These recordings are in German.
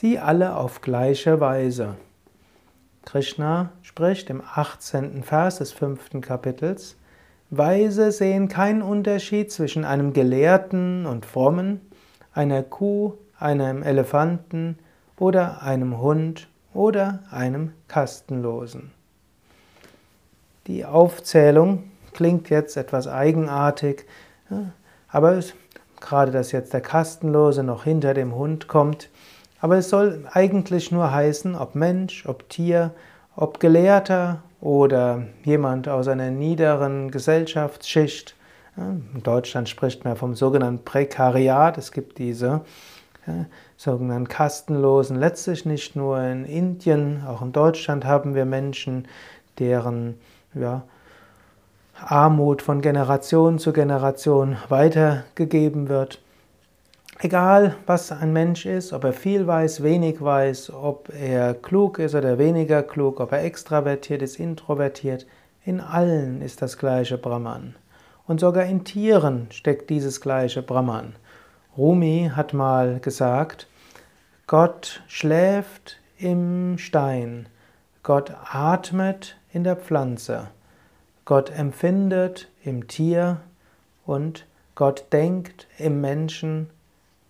sie alle auf gleiche Weise. Krishna spricht im 18. Vers des fünften Kapitels, Weise sehen keinen Unterschied zwischen einem Gelehrten und Frommen, einer Kuh, einem Elefanten oder einem Hund oder einem Kastenlosen. Die Aufzählung klingt jetzt etwas eigenartig, aber gerade dass jetzt der Kastenlose noch hinter dem Hund kommt, aber es soll eigentlich nur heißen, ob Mensch, ob Tier, ob Gelehrter oder jemand aus einer niederen Gesellschaftsschicht. In Deutschland spricht man vom sogenannten Prekariat. Es gibt diese sogenannten Kastenlosen. Letztlich nicht nur in Indien, auch in Deutschland haben wir Menschen, deren ja, Armut von Generation zu Generation weitergegeben wird. Egal, was ein Mensch ist, ob er viel weiß, wenig weiß, ob er klug ist oder weniger klug, ob er extravertiert ist, introvertiert, in allen ist das gleiche Brahman. Und sogar in Tieren steckt dieses gleiche Brahman. Rumi hat mal gesagt, Gott schläft im Stein, Gott atmet in der Pflanze, Gott empfindet im Tier und Gott denkt im Menschen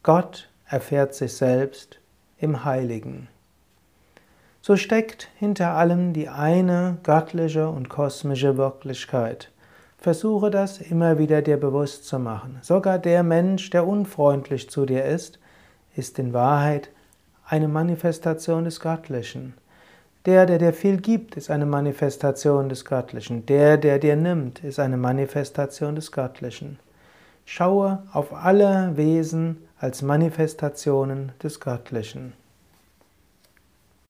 Gott erfährt sich selbst im Heiligen. So steckt hinter allem die eine göttliche und kosmische Wirklichkeit. Versuche das immer wieder dir bewusst zu machen. Sogar der Mensch, der unfreundlich zu dir ist, ist in Wahrheit eine Manifestation des Göttlichen. Der, der dir viel gibt, ist eine Manifestation des Göttlichen. Der, der dir nimmt, ist eine Manifestation des Göttlichen. Schaue auf alle Wesen als Manifestationen des Göttlichen.